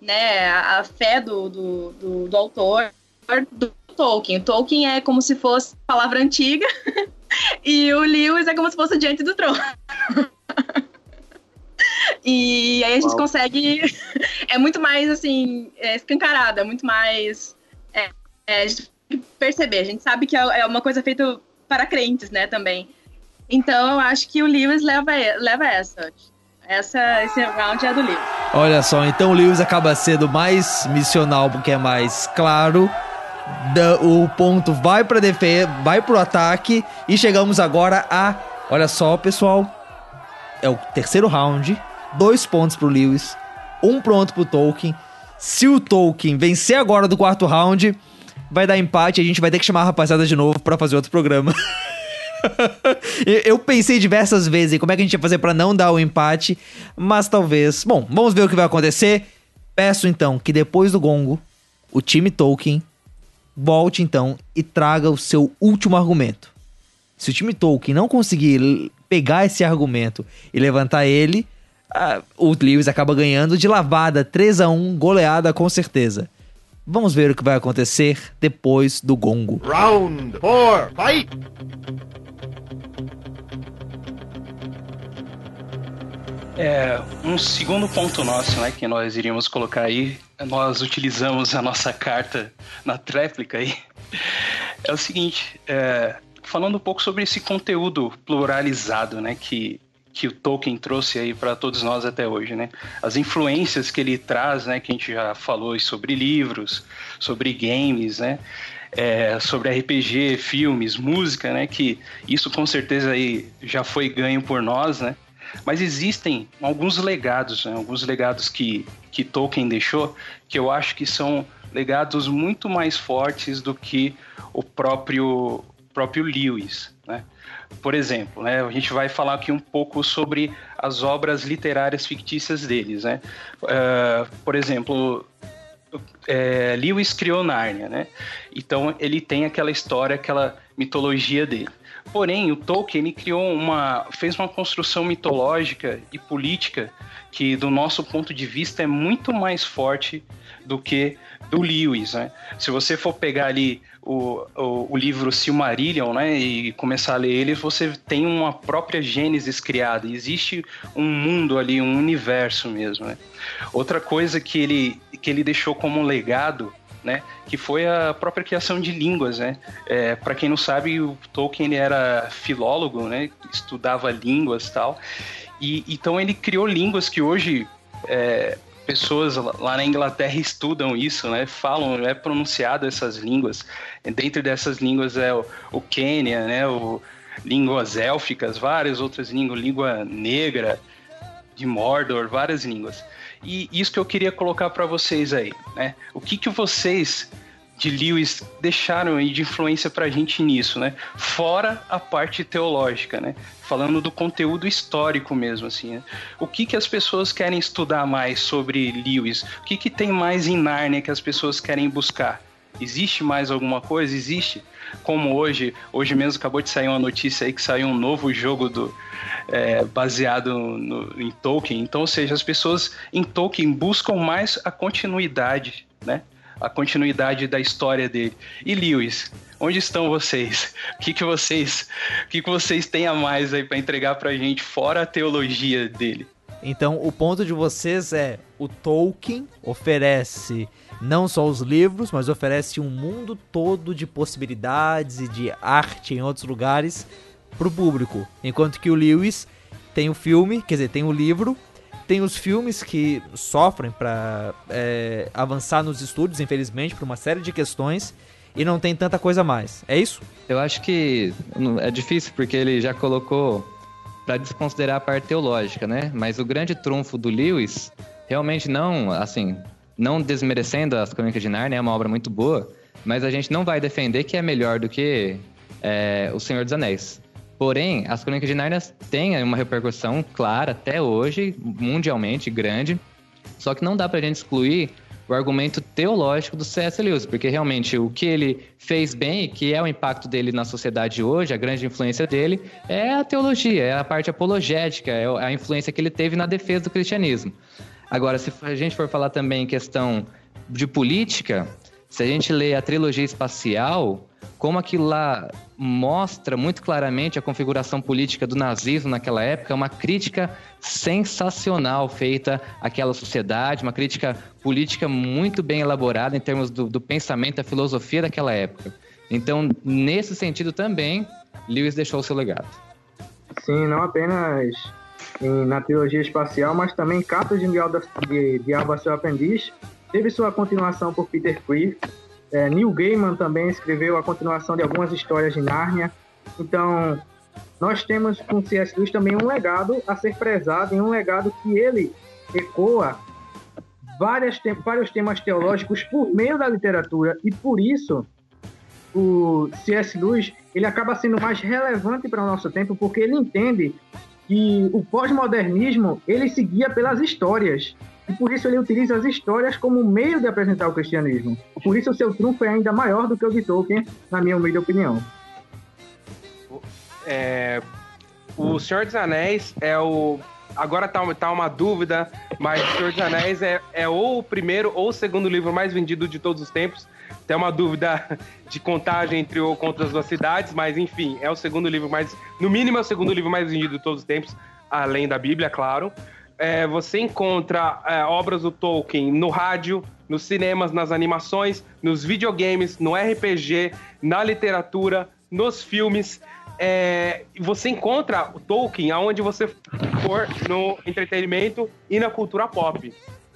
[SPEAKER 7] né, a, a fé do, do, do, do autor do Tolkien. O Tolkien é como se fosse palavra antiga (laughs) e o Lewis é como se fosse diante do trono. (laughs) e aí a gente Uau. consegue. (laughs) É muito mais assim, é escancarada, é muito mais. É, é, a gente perceber. A gente sabe que é, é uma coisa feita para crentes, né, também. Então eu acho que o Lewis leva, leva essa. Essa, esse round é do Lewis.
[SPEAKER 2] Olha só, então o Lewis acaba sendo mais missional porque é mais claro da, o ponto vai para defesa, vai pro ataque e chegamos agora a, olha só, pessoal, é o terceiro round, dois pontos pro Lewis, um pronto pro Tolkien. Se o Tolkien vencer agora do quarto round, vai dar empate, a gente vai ter que chamar a rapaziada de novo para fazer outro programa. (laughs) eu pensei diversas vezes em como é que a gente ia fazer para não dar o empate, mas talvez. Bom, vamos ver o que vai acontecer. Peço então que depois do gongo, o time Tolkien volte então e traga o seu último argumento. Se o time Tolkien não conseguir pegar esse argumento e levantar ele, o Lewis acaba ganhando de lavada 3 a 1 goleada com certeza. Vamos ver o que vai acontecer depois do gongo.
[SPEAKER 8] Round 4, fight!
[SPEAKER 3] É, um segundo ponto nosso, né, que nós iríamos colocar aí, nós utilizamos a nossa carta na tréplica aí, é o seguinte, é, falando um pouco sobre esse conteúdo pluralizado, né, que, que o Tolkien trouxe aí para todos nós até hoje, né, as influências que ele traz, né, que a gente já falou sobre livros, sobre games, né, é, sobre RPG, filmes, música, né, que isso com certeza aí já foi ganho por nós, né, mas existem alguns legados, né? alguns legados que, que Tolkien deixou, que eu acho que são legados muito mais fortes do que o próprio, próprio Lewis. Né? Por exemplo, né, a gente vai falar aqui um pouco sobre as obras literárias fictícias deles. Né? Uh, por exemplo, é, Lewis criou Nárnia, né? Então ele tem aquela história, aquela mitologia dele. Porém, o Tolkien ele criou uma, fez uma construção mitológica e política que, do nosso ponto de vista, é muito mais forte do que do Lewis, né? Se você for pegar ali o, o, o, livro Silmarillion, né, e começar a ler ele, você tem uma própria Gênesis criada. Existe um mundo ali, um universo mesmo, né? Outra coisa que ele, que ele deixou como legado né? Que foi a própria criação de línguas, né? É, Para quem não sabe, o Tolkien era filólogo, né? Estudava línguas tal. E então ele criou línguas que hoje é, pessoas lá na Inglaterra estudam isso, né? Falam, é pronunciado essas línguas. Dentro dessas línguas é o, o Quênia, né? O, línguas élficas, várias outras línguas, língua negra, de Mordor, várias línguas. E isso que eu queria colocar para vocês aí, né? O que que vocês de Lewis deixaram aí de influência pra gente nisso, né? Fora a parte teológica, né? Falando do conteúdo histórico mesmo, assim, né? O que que as pessoas querem estudar mais sobre Lewis? O que que tem mais em Nárnia que as pessoas querem buscar? Existe mais alguma coisa? Existe? Como hoje, hoje mesmo acabou de sair uma notícia aí que saiu um novo jogo do, é, baseado no, em Tolkien. Então, ou seja, as pessoas em Tolkien buscam mais a continuidade, né? A continuidade da história dele. E Lewis, onde estão vocês? O que, que vocês, o que, que vocês têm a mais aí para entregar para a gente fora a teologia dele?
[SPEAKER 2] Então, o ponto de vocês é o Tolkien oferece não só os livros, mas oferece um mundo todo de possibilidades e de arte em outros lugares para o público, enquanto que o Lewis tem o filme, quer dizer, tem o livro tem os filmes que sofrem para é, avançar nos estudos, infelizmente, por uma série de questões, e não tem tanta coisa mais. É isso?
[SPEAKER 6] Eu acho que é difícil porque ele já colocou para desconsiderar a parte teológica, né? Mas o grande trunfo do Lewis, realmente não, assim, não desmerecendo as Crônicas de Narnia, é uma obra muito boa, mas a gente não vai defender que é melhor do que é, O Senhor dos Anéis. Porém, as Crônicas de Nárnia têm uma repercussão clara até hoje, mundialmente grande. Só que não dá pra gente excluir o argumento teológico do C.S. Lewis, porque realmente o que ele fez bem, que é o impacto dele na sociedade hoje, a grande influência dele, é a teologia, é a parte apologética, é a influência que ele teve na defesa do cristianismo. Agora, se a gente for falar também em questão de política, se a gente lê a trilogia espacial, como aquilo lá mostra muito claramente a configuração política do nazismo naquela época, uma crítica sensacional feita àquela sociedade, uma crítica política muito bem elaborada em termos do, do pensamento, da filosofia daquela época. Então, nesse sentido também, Lewis deixou seu legado.
[SPEAKER 5] Sim, não apenas em, na trilogia espacial, mas também Cartas de Diabo, de seu aprendiz, teve sua continuação por Peter Quill, é, Neil Gaiman também escreveu a continuação de algumas histórias de Nárnia. Então, nós temos com C.S. Lewis também um legado a ser prezado, e um legado que ele ecoa várias, vários temas teológicos por meio da literatura, e por isso o C.S. Lewis ele acaba sendo mais relevante para o nosso tempo, porque ele entende que o pós-modernismo ele seguia pelas histórias e por isso ele utiliza as histórias como meio de apresentar o cristianismo. Por isso o seu trunfo é ainda maior do que o de Tolkien, na minha humilde opinião.
[SPEAKER 4] É, o Senhor dos Anéis é o. Agora tá, tá uma dúvida, mas O Senhor dos Anéis é, é ou o primeiro ou o segundo livro mais vendido de todos os tempos. Tem uma dúvida (laughs) de contagem entre o Contra as Duas Cidades, mas enfim, é o segundo livro mais. No mínimo é o segundo livro mais vendido de todos os tempos, além da Bíblia, claro é, você encontra é, obras do Tolkien no rádio, nos cinemas, nas animações, nos videogames, no RPG, na literatura, nos filmes. É, você encontra o Tolkien aonde você for no entretenimento e na cultura pop.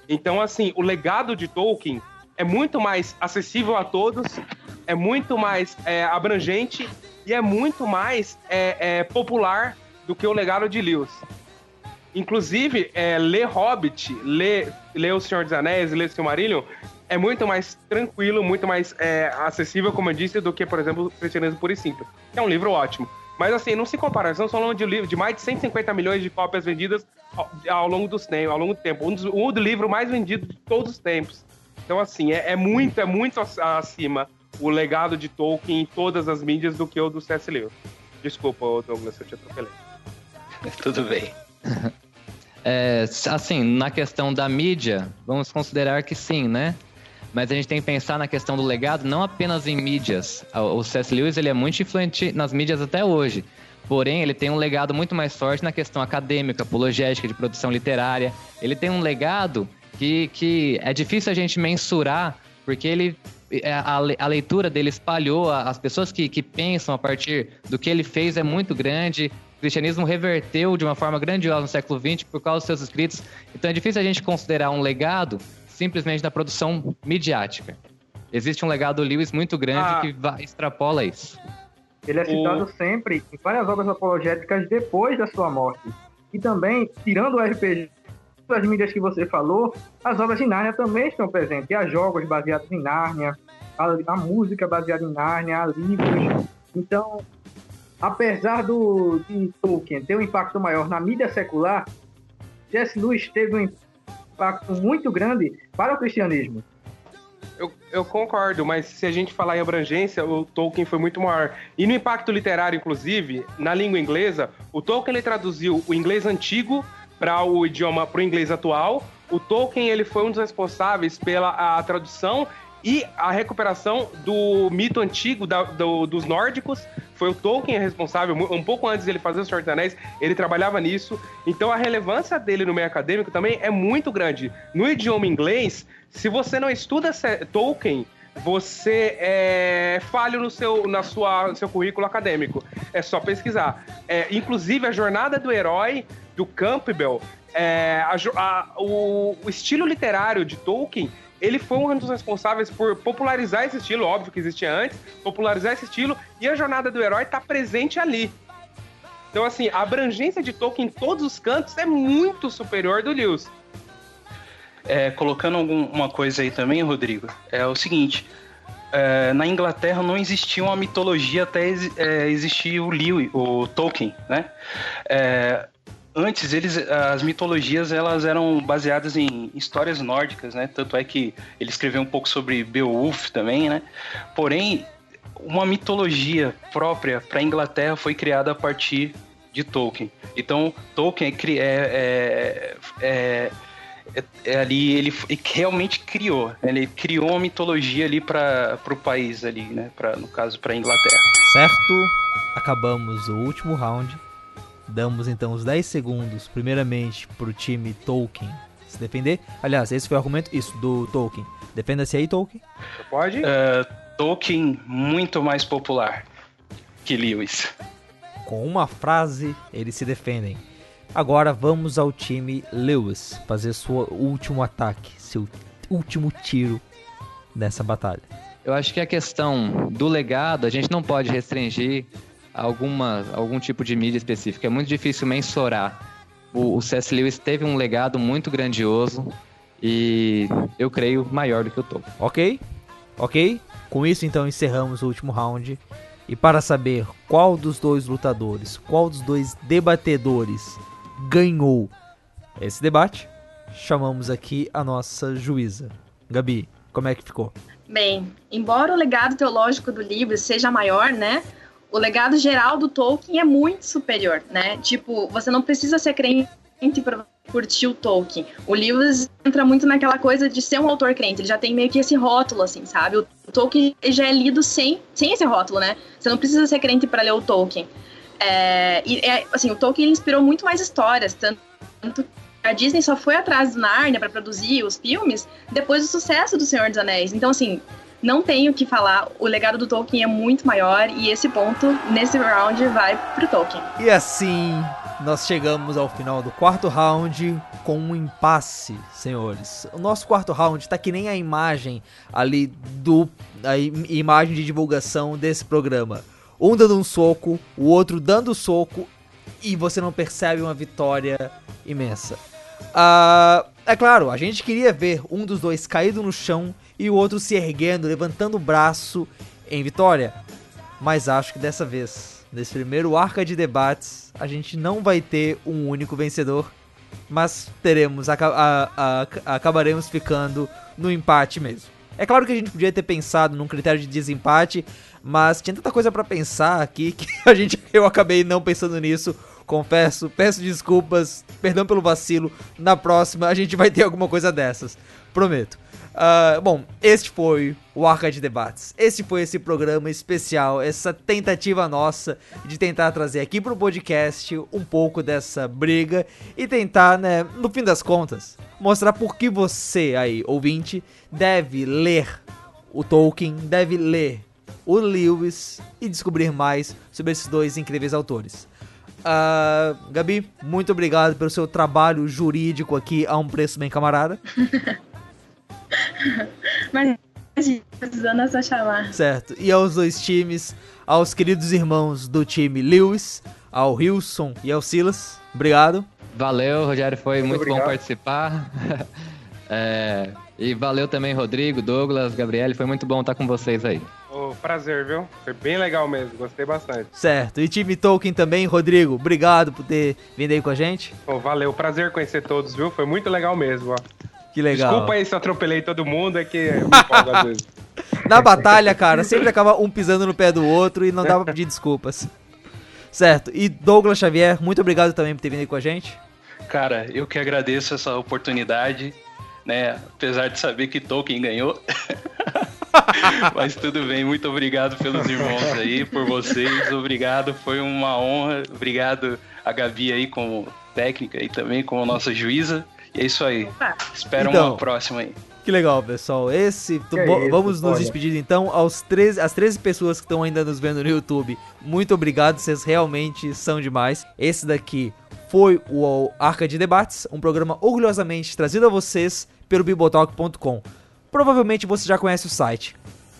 [SPEAKER 4] Então, assim, o legado de Tolkien é muito mais acessível a todos, é muito mais é, abrangente e é muito mais é, é, popular do que o legado de Lewis. Inclusive, é, ler Hobbit, ler, ler O Senhor dos Anéis, ler Silmarillion, é muito mais tranquilo, muito mais é, acessível, como eu disse, do que, por exemplo, o Cristianismo Puro e Simples. É um livro ótimo. Mas assim, não se compara, estamos falando de um livro de mais de 150 milhões de cópias vendidas ao, ao longo dos tempos, ao longo do tempo. Um, dos, um do livro mais vendido de todos os tempos. Então, assim, é, é muito, é muito acima o legado de Tolkien em todas as mídias do que o do C.S. Lewis. Desculpa, Douglas, eu te atropelei. (laughs)
[SPEAKER 3] Tudo bem. (laughs)
[SPEAKER 6] É, assim, na questão da mídia, vamos considerar que sim, né? Mas a gente tem que pensar na questão do legado não apenas em mídias. O C.S. Lewis ele é muito influente nas mídias até hoje. Porém, ele tem um legado muito mais forte na questão acadêmica, apologética, de produção literária. Ele tem um legado que, que é difícil a gente mensurar, porque ele é, a, leitura dele espalhou, as pessoas que, que pensam a partir do que ele fez é muito grande, o cristianismo reverteu de uma forma grandiosa no século XX por causa dos seus escritos. Então é difícil a gente considerar um legado simplesmente da produção midiática. Existe um legado Lewis muito grande ah, que vai, extrapola isso.
[SPEAKER 5] Ele é citado o... sempre em várias obras apologéticas depois da sua morte. E também, tirando o RPG das mídias que você falou, as obras de Nárnia também estão presentes. E há jogos baseados em Nárnia, a, a música baseada em Nárnia, há livros. Então, apesar do, de Tolkien ter um impacto maior na mídia secular, C.S. Lewis teve um impacto muito grande para o cristianismo.
[SPEAKER 4] Eu, eu, concordo, mas se a gente falar em abrangência, o Tolkien foi muito maior. E no impacto literário, inclusive, na língua inglesa, o Tolkien ele traduziu o inglês antigo para o idioma para o inglês atual. O Tolkien ele foi um dos responsáveis pela a tradução e a recuperação do mito antigo da, do, dos nórdicos. Foi o Tolkien responsável, um pouco antes dele fazer o Senhor dos Anéis, ele trabalhava nisso. Então a relevância dele no meio acadêmico também é muito grande. No idioma inglês, se você não estuda Tolkien, você é falho no seu, na sua, no seu currículo acadêmico. É só pesquisar. É, inclusive, a jornada do herói do Campbell, é, a, a, o, o, estilo literário de Tolkien, ele foi um dos responsáveis por popularizar esse estilo, óbvio que existia antes, popularizar esse estilo, e a jornada do herói está presente ali. Então, assim, a abrangência de Tolkien em todos os cantos é muito superior do Lewis.
[SPEAKER 3] É, colocando alguma coisa aí também, Rodrigo, é o seguinte: é, na Inglaterra não existia uma mitologia até é, existir o Lewis, o Tolkien, né? É, antes eles as mitologias elas eram baseadas em histórias nórdicas, né? Tanto é que ele escreveu um pouco sobre Beowulf também, né? Porém, uma mitologia própria para a Inglaterra foi criada a partir de Tolkien. Então, Tolkien é, é, é é, é ali ele, realmente criou. Ele criou uma mitologia ali para o país ali, né? Pra, no caso, para Inglaterra.
[SPEAKER 2] Certo. Acabamos o último round. Damos então os 10 segundos, primeiramente, para o time Tolkien se defender. Aliás, esse foi o argumento, isso, do Tolkien. Defenda-se aí, Tolkien.
[SPEAKER 3] Pode? Uh, Tolkien muito mais popular que Lewis.
[SPEAKER 2] Com uma frase, eles se defendem. Agora vamos ao time Lewis fazer seu último ataque, seu último tiro nessa batalha.
[SPEAKER 6] Eu acho que a questão do legado a gente não pode restringir alguma, algum tipo de mídia específica. É muito difícil mensurar. O, o C.S. Lewis teve um legado muito grandioso e eu creio maior do que o Tolkien.
[SPEAKER 2] Ok, ok. Com isso então encerramos o último round. E para saber qual dos dois lutadores, qual dos dois debatedores ganhou esse debate, chamamos aqui a nossa juíza. Gabi, como é que ficou?
[SPEAKER 7] Bem, embora o legado teológico do livro seja maior, né? O legado geral do Tolkien é muito superior, né? Tipo, você não precisa ser crente para curtir o Tolkien. O Lewis entra muito naquela coisa de ser um autor crente, ele já tem meio que esse rótulo, assim, sabe? O Tolkien já é lido sem, sem esse rótulo, né? Você não precisa ser crente para ler o Tolkien. É, e é, assim, o Tolkien inspirou muito mais histórias, tanto, tanto a Disney só foi atrás do Narnia para produzir os filmes depois do sucesso do Senhor dos Anéis. Então, assim, não tenho o que falar, o legado do Tolkien é muito maior e esse ponto, nesse round, vai pro Tolkien.
[SPEAKER 2] E assim, nós chegamos ao final do quarto round com um impasse, senhores. O nosso quarto round tá que nem a imagem ali do a imagem de divulgação desse programa um dando um soco, o outro dando soco e você não percebe uma vitória imensa. Uh, é claro, a gente queria ver um dos dois caído no chão e o outro se erguendo, levantando o braço em vitória. Mas acho que dessa vez, nesse primeiro arca de debates, a gente não vai ter um único vencedor, mas teremos, acabaremos ficando no empate mesmo. É claro que a gente podia ter pensado num critério de desempate, mas tinha tanta coisa para pensar aqui (laughs) que a gente eu acabei não pensando nisso. Confesso, peço desculpas, perdão pelo vacilo. Na próxima a gente vai ter alguma coisa dessas, prometo. Uh, bom, este foi o Arca de Debates. Este foi esse programa especial, essa tentativa nossa de tentar trazer aqui pro podcast um pouco dessa briga e tentar, né, no fim das contas, mostrar por que você aí, ouvinte, deve ler o Tolkien, deve ler o Lewis e descobrir mais sobre esses dois incríveis autores. Uh, Gabi, muito obrigado pelo seu trabalho jurídico aqui a um preço bem camarada. (laughs)
[SPEAKER 7] Mas Precisando é só chamar.
[SPEAKER 2] Certo. E aos dois times, aos queridos irmãos do time Lewis, ao Wilson e ao Silas. Obrigado.
[SPEAKER 6] Valeu, Rogério, foi muito,
[SPEAKER 5] Muito
[SPEAKER 6] bom participar. (laughs) É, e valeu também, Rodrigo, Douglas, Gabriele, foi muito bom estar com vocês aí.
[SPEAKER 4] Prazer, viu? Foi bem legal mesmo, gostei bastante.
[SPEAKER 2] Certo. E time Tolkien também, Rodrigo. Obrigado por ter vindo aí com a gente.
[SPEAKER 4] Ô, valeu, prazer conhecer todos, viu? Foi muito legal mesmo, ó.
[SPEAKER 2] Que legal.
[SPEAKER 4] Desculpa aí se eu atropelei todo mundo, é que eu me empolgo às vezes. (laughs)
[SPEAKER 2] Na batalha, cara, sempre acaba um pisando no pé do outro e não dá pra pedir desculpas. Certo. E Douglas Xavier, muito obrigado também por ter vindo aí com a gente.
[SPEAKER 3] Cara, eu que agradeço essa oportunidade, né? Apesar de saber que Tolkien ganhou. (laughs) (laughs) Mas tudo bem, muito obrigado pelos irmãos aí, por vocês. Obrigado, foi uma honra. Obrigado a Gabi aí como técnica e também como nossa juíza. E é isso aí. Espero
[SPEAKER 2] Então.
[SPEAKER 3] uma próxima aí.
[SPEAKER 2] Que legal, pessoal. Esse.
[SPEAKER 5] Que
[SPEAKER 2] vo-
[SPEAKER 5] isso,
[SPEAKER 2] vamos nos
[SPEAKER 5] olha.
[SPEAKER 2] despedir então aos 13, as 13 pessoas que estão ainda nos vendo no YouTube. Muito obrigado, vocês realmente são demais. Esse daqui foi o Arca de Debates, um programa orgulhosamente trazido a vocês pelo bibotalk.com. Provavelmente você já conhece o site.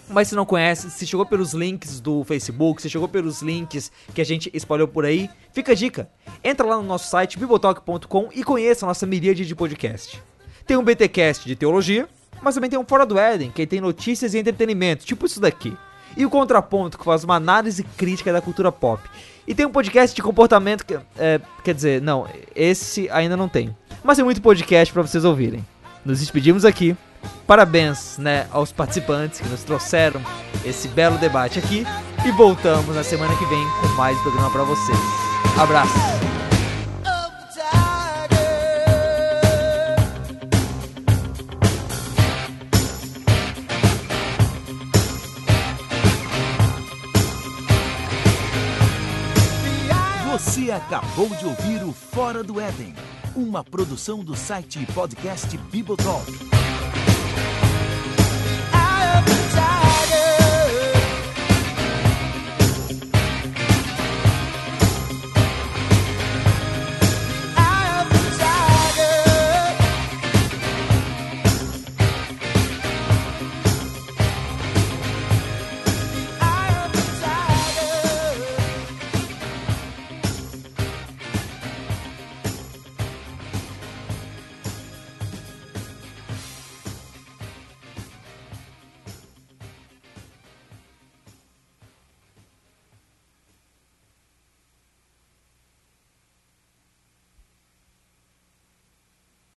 [SPEAKER 2] Mas se não conhece, se chegou pelos links do Facebook, se chegou pelos links que a gente espalhou por aí, fica a dica. Entra lá no nosso site bibotalk.com e conheça a nossa miríade de podcast. Tem um BTcast de teologia, mas também tem um Fora do Éden, que tem notícias e entretenimento, tipo isso daqui. E o Contraponto, que faz uma análise crítica da cultura pop. E tem um podcast de comportamento que. é, quer dizer, não, esse ainda não tem. Mas tem muito podcast pra vocês ouvirem. Nos despedimos aqui. Parabéns, né, aos participantes que nos trouxeram esse belo debate aqui. E voltamos na semana que vem com mais programa pra vocês. Abraço!
[SPEAKER 1] Você acabou de ouvir o Fora do Éden, uma produção do site e podcast Bibotalk.